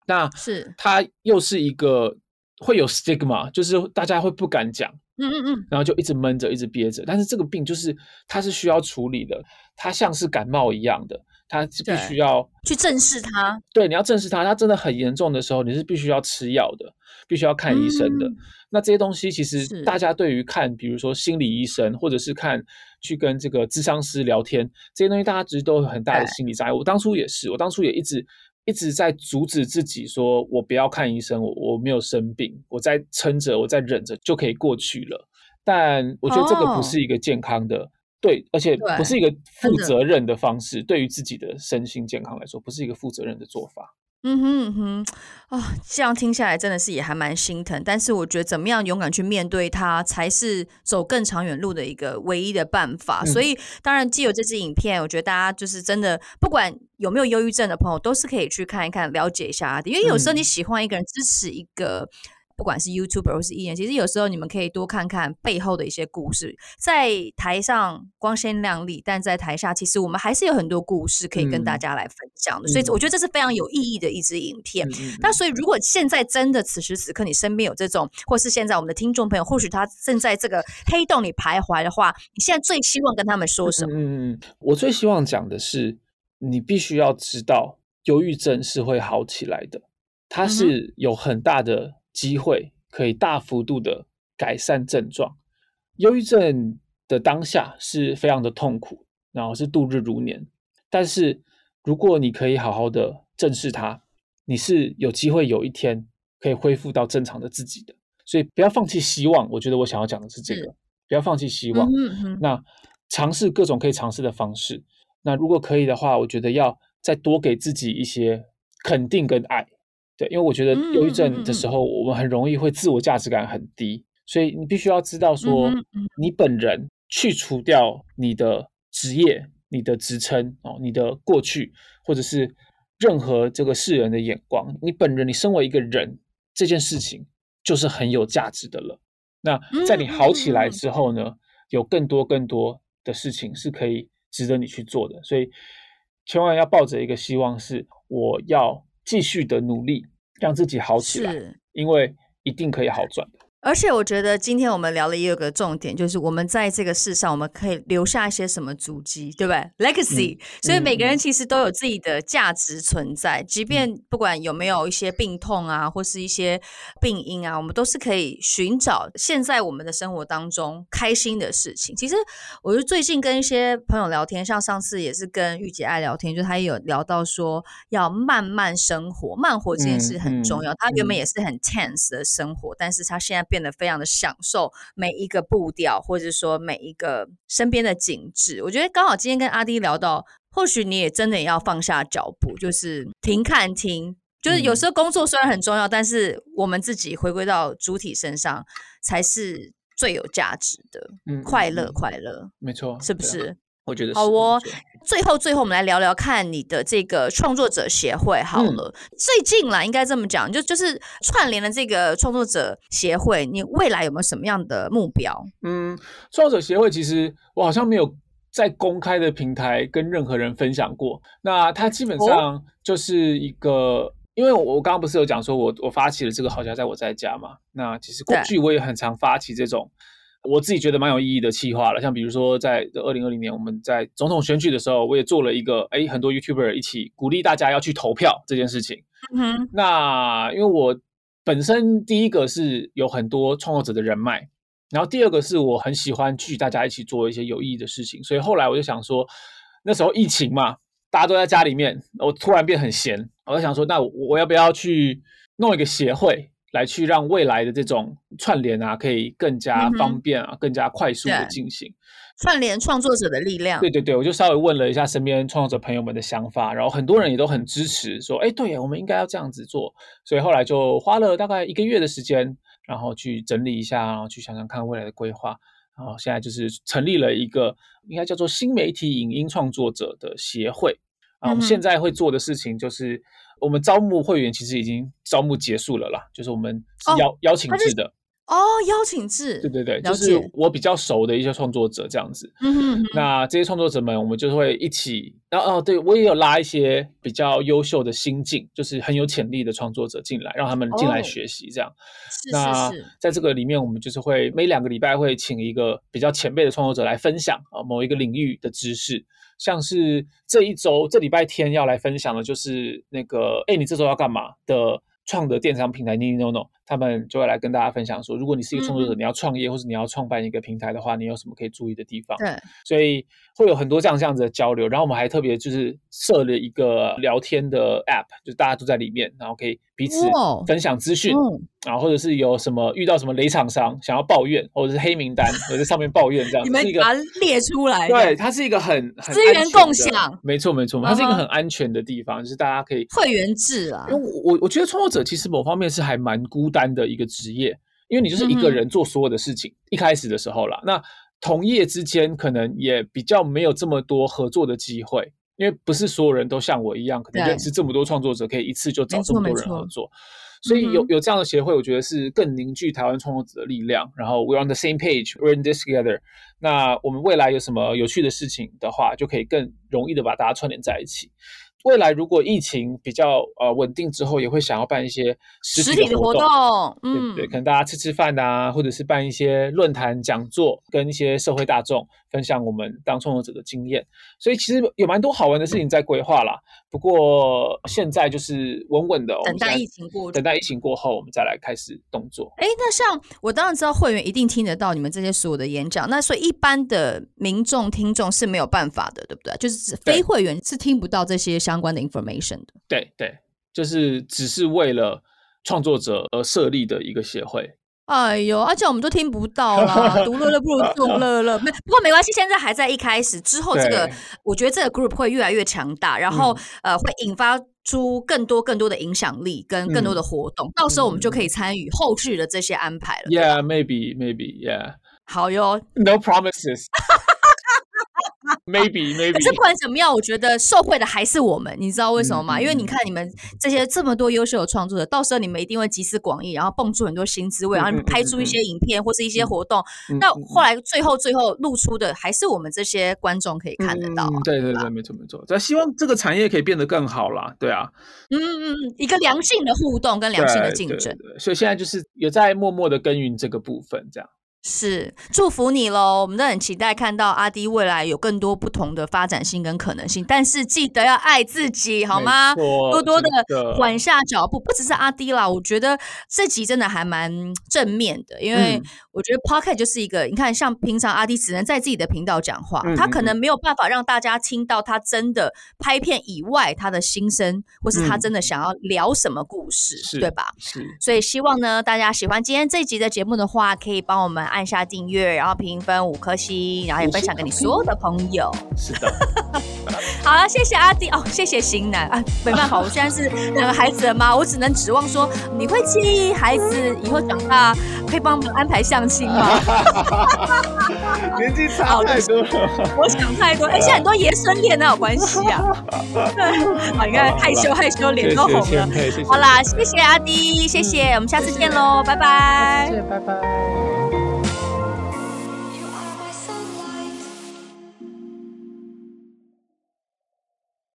那是它又是一个会有 stigma，就是大家会不敢讲，嗯嗯嗯，然后就一直闷着，一直憋着。但是这个病就是它是需要处理的，它像是感冒一样的，它是必须要去正视它。对，你要正视它。它真的很严重的时候，你是必须要吃药的，必须要看医生的。嗯那这些东西其实大家对于看，比如说心理医生，或者是看去跟这个智商师聊天，这些东西大家其实都有很大的心理障碍。我当初也是，我当初也一直一直在阻止自己，说我不要看医生，我我没有生病，我在撑着，我在忍着就可以过去了。但我觉得这个不是一个健康的，对，而且不是一个负责任的方式，对于自己的身心健康来说，不是一个负责任的做法。嗯哼嗯哼，啊、哦，这样听下来真的是也还蛮心疼。但是我觉得怎么样勇敢去面对它，才是走更长远路的一个唯一的办法。嗯、所以当然，既有这支影片，我觉得大家就是真的，不管有没有忧郁症的朋友，都是可以去看一看，了解一下的。因为有时候你喜欢一个人，支持一个。不管是 YouTuber 或是艺人，其实有时候你们可以多看看背后的一些故事。在台上光鲜亮丽，但在台下其实我们还是有很多故事可以跟大家来分享的。嗯、所以我觉得这是非常有意义的一支影片。嗯、那所以如果现在真的此时此刻你身边有这种，或是现在我们的听众朋友，或许他正在这个黑洞里徘徊的话，你现在最希望跟他们说什么？嗯，我最希望讲的是，你必须要知道，忧郁症是会好起来的，它是有很大的。机会可以大幅度的改善症状。忧郁症的当下是非常的痛苦，然后是度日如年。但是如果你可以好好的正视它，你是有机会有一天可以恢复到正常的自己的。所以不要放弃希望。我觉得我想要讲的是这个，不要放弃希望。那尝试各种可以尝试的方式。那如果可以的话，我觉得要再多给自己一些肯定跟爱。对，因为我觉得忧郁症的时候，我们很容易会自我价值感很低，所以你必须要知道说，你本人去除掉你的职业、你的职称哦、你的过去，或者是任何这个世人的眼光，你本人，你身为一个人，这件事情就是很有价值的了。那在你好起来之后呢，有更多更多的事情是可以值得你去做的，所以千万要抱着一个希望，是我要。继续的努力，让自己好起来，因为一定可以好转的。而且我觉得今天我们聊了也有个重点，就是我们在这个世上，我们可以留下一些什么足迹，对不对？Legacy。嗯、所以每个人其实都有自己的价值存在，嗯、即便不管有没有一些病痛啊，或是一些病因啊，我们都是可以寻找现在我们的生活当中开心的事情。其实，我就最近跟一些朋友聊天，像上次也是跟玉姐爱聊天，就她也有聊到说要慢慢生活，慢活这件事很重要。他原本也是很 tense 的生活，但是他现在。变得非常的享受每一个步调，或者说每一个身边的景致。我觉得刚好今天跟阿迪聊到，或许你也真的也要放下脚步，就是停看停，就是有时候工作虽然很重要，嗯、但是我们自己回归到主体身上才是最有价值的。嗯，快乐，快乐，没错，是不是？我觉得好哦。最后，最后我们来聊聊看你的这个创作者协会好了。嗯、最近啦，应该这么讲，就就是串联了这个创作者协会，你未来有没有什么样的目标？嗯，创作者协会其实我好像没有在公开的平台跟任何人分享过。那它基本上就是一个，哦、因为我我刚刚不是有讲说我我发起了这个好家在我在家嘛。那其实过去我也很常发起这种。我自己觉得蛮有意义的企划了，像比如说在二零二零年我们在总统选举的时候，我也做了一个，哎，很多 YouTuber 一起鼓励大家要去投票这件事情。嗯哼，那因为我本身第一个是有很多创作者的人脉，然后第二个是我很喜欢去大家一起做一些有意义的事情，所以后来我就想说，那时候疫情嘛，大家都在家里面，我突然变很闲，我就想说，那我要不要去弄一个协会？来去让未来的这种串联啊，可以更加方便啊，嗯、更加快速的进行串联创作者的力量。对对对，我就稍微问了一下身边创作者朋友们的想法，然后很多人也都很支持，说：“哎，对，我们应该要这样子做。”所以后来就花了大概一个月的时间，然后去整理一下，然后去想想看未来的规划。然后现在就是成立了一个应该叫做新媒体影音创作者的协会。啊，我们现在会做的事情就是。我们招募会员其实已经招募结束了啦，就是我们是邀、哦、邀请制的哦，邀请制，对对对，就是我比较熟的一些创作者这样子。嗯哼，哼，那这些创作者们，我们就会一起，然后哦，对我也有拉一些比较优秀的新进，就是很有潜力的创作者进来，让他们进来学习这样。哦、那是是是，在这个里面，我们就是会每两个礼拜会请一个比较前辈的创作者来分享啊某一个领域的知识。像是这一周这礼拜天要来分享的，就是那个哎，你这周要干嘛的创的电商平台 Ninono，他们就会来跟大家分享说，如果你是一个创作者，嗯、你要创业或者你要创办一个平台的话，你有什么可以注意的地方？对，所以会有很多这样这样子的交流。然后我们还特别就是设了一个聊天的 App，就大家都在里面，然后可以彼此分享资讯。哦嗯啊，或者是有什么遇到什么雷厂商想要抱怨，或者是黑名单，我在上面抱怨这样，你们把它列出来。对，它是一个很很资源共享，没错没错，它是一个很安全的地方，就是大家可以会员制啊。因为我我觉得创作者其实某方面是还蛮孤单的一个职业，因为你就是一个人做所有的事情。一开始的时候啦，那同业之间可能也比较没有这么多合作的机会，因为不是所有人都像我一样，可能认识这么多创作者，可以一次就找这么多人合作。所以有有这样的协会，我觉得是更凝聚台湾创作者的力量。然后 we're on the same page, we're in this together。那我们未来有什么有趣的事情的话，就可以更容易的把大家串联在一起。未来如果疫情比较呃稳定之后，也会想要办一些实体的活动，嗯，对，对，可能大家吃吃饭啊，或者是办一些论坛讲座，跟一些社会大众分享我们当创作者的经验。所以其实有蛮多好玩的事情在规划啦。不过现在就是稳稳的，等待疫情过，等待疫情过后，我们再来开始动作。哎，那像我当然知道会员一定听得到你们这些所有的演讲，那所以一般的民众听众是没有办法的，对不对？就是非会员是听不到这些相关的 information 的。对对，就是只是为了创作者而设立的一个协会。哎呦，而且我们都听不到啦，[laughs] 独乐乐不如众乐乐。没，不过没关系，现在还在一开始，之后这个我觉得这个 group 会越来越强大，然后、嗯、呃会引发出更多更多的影响力跟更多的活动，嗯、到时候我们就可以参与后续的这些安排了。Yeah, maybe, maybe, yeah. 好哟，No promises. [laughs] Maybe, maybe。可是不管怎么样，我觉得受惠的还是我们，你知道为什么吗？嗯、因为你看你们这些这么多优秀的创作者，到时候你们一定会集思广益，然后蹦出很多新滋味，然后拍出一些影片或是一些活动。嗯、那后来最后最后露出的还是我们这些观众可以看得到。对对对，没错没错。但希望这个产业可以变得更好啦。对啊。嗯嗯嗯，一个良性的互动跟良性的竞争。所以现在就是有在默默的耕耘这个部分，这样。是，祝福你喽！我们都很期待看到阿迪未来有更多不同的发展性跟可能性。但是记得要爱自己，好吗？多多的缓下脚步。不只是阿迪啦，我觉得这集真的还蛮正面的，因为我觉得 Podcast 就是一个，你看，像平常阿迪只能在自己的频道讲话，他可能没有办法让大家听到他真的拍片以外他的心声，或是他真的想要聊什么故事，对吧？是。所以希望呢，大家喜欢今天这一集的节目的话，可以帮我们。按下订阅，然后评分五颗星，然后也分享给你所有的朋友。是的。[laughs] 好了，谢谢阿弟哦，谢谢型男啊，没办法，我现在是两个孩子的妈，我只能指望说你会介意孩子以后长大可以帮我们安排相亲吗？年纪差太多了，我想太多。哎、欸，现在很多爷孙恋哪有关系啊？好，[laughs] 你看害羞害羞，脸都红了。好啦，谢谢阿弟，谢谢，嗯、我们下次见喽，拜拜。谢谢，拜拜。